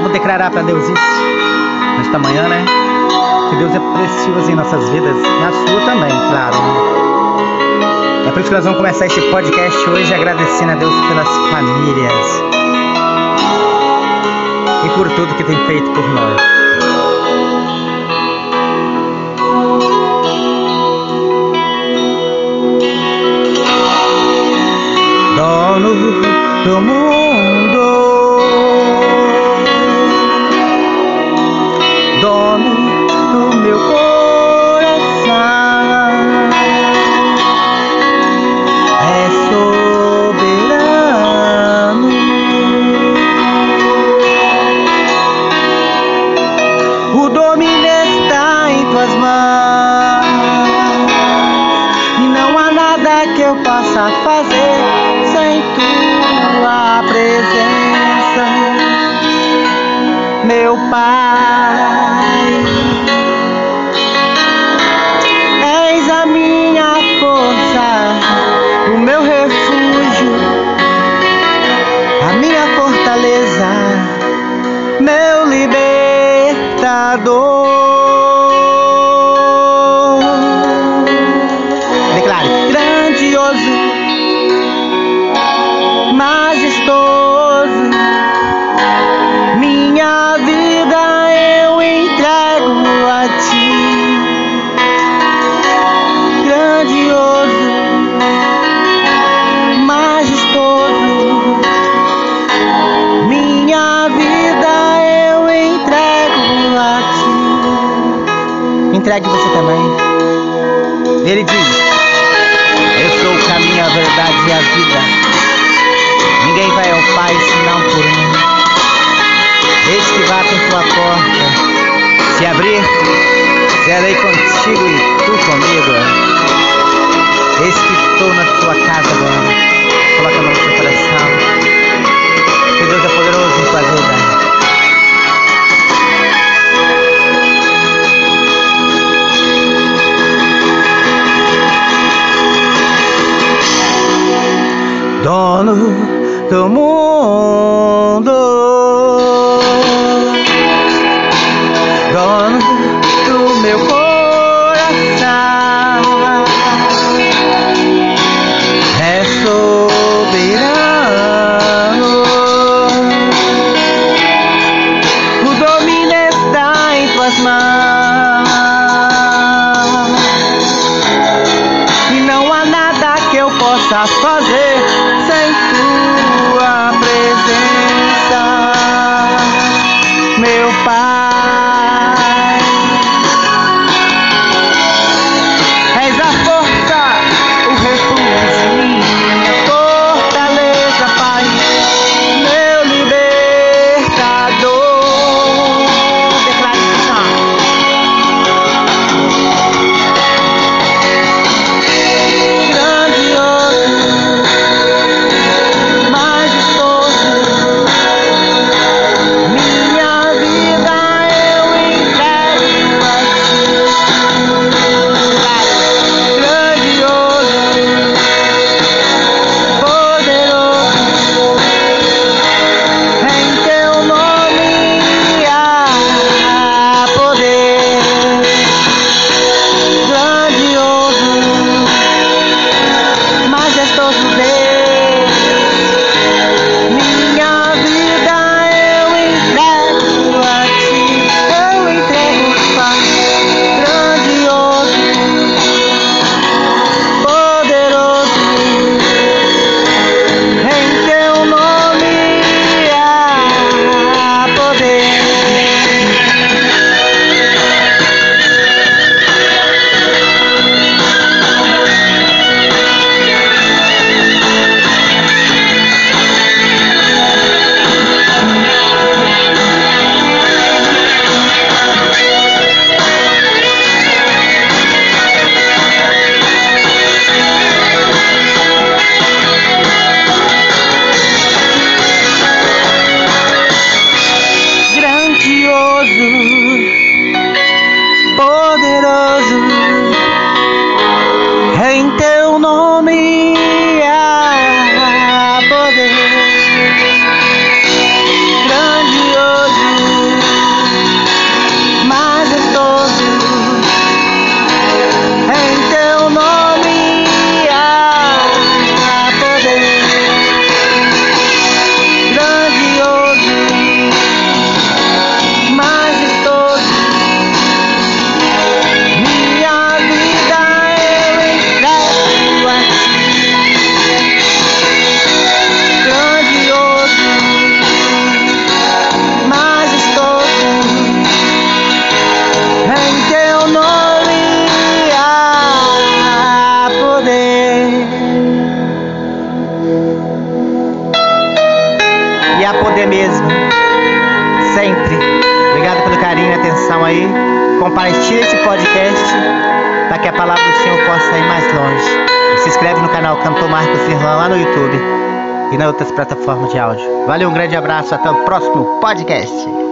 vou declarar para Deus isso nesta manhã, né? Que Deus é precioso em nossas vidas, na sua também, claro. Né? É por isso que nós vamos começar esse podcast hoje agradecendo a Deus pelas famílias e por tudo que tem feito por nós. Dono do mundo nada que eu possa fazer sem tua presença, meu Pai. És a minha força, o meu refúgio, a minha fortaleza, meu libertador. Entregue você também. Ele diz: Eu sou o caminho, a verdade e a vida. Ninguém vai ao Pai senão por mim. Eis que bate em tua porta. Se abrir, serei contigo e tu comigo. Eis que estou na tua casa agora. Coloca a mão no seu coração. Que Deus é poderoso dono do mundo. Dono meu pai. Dá poder mesmo. Sempre. Obrigado pelo carinho e atenção aí. Compartilhe esse podcast para que a palavra do Senhor possa ir mais longe. Se inscreve no canal Cantor Marcos Irlão lá no YouTube e nas outras plataformas de áudio. Valeu, um grande abraço, até o próximo podcast.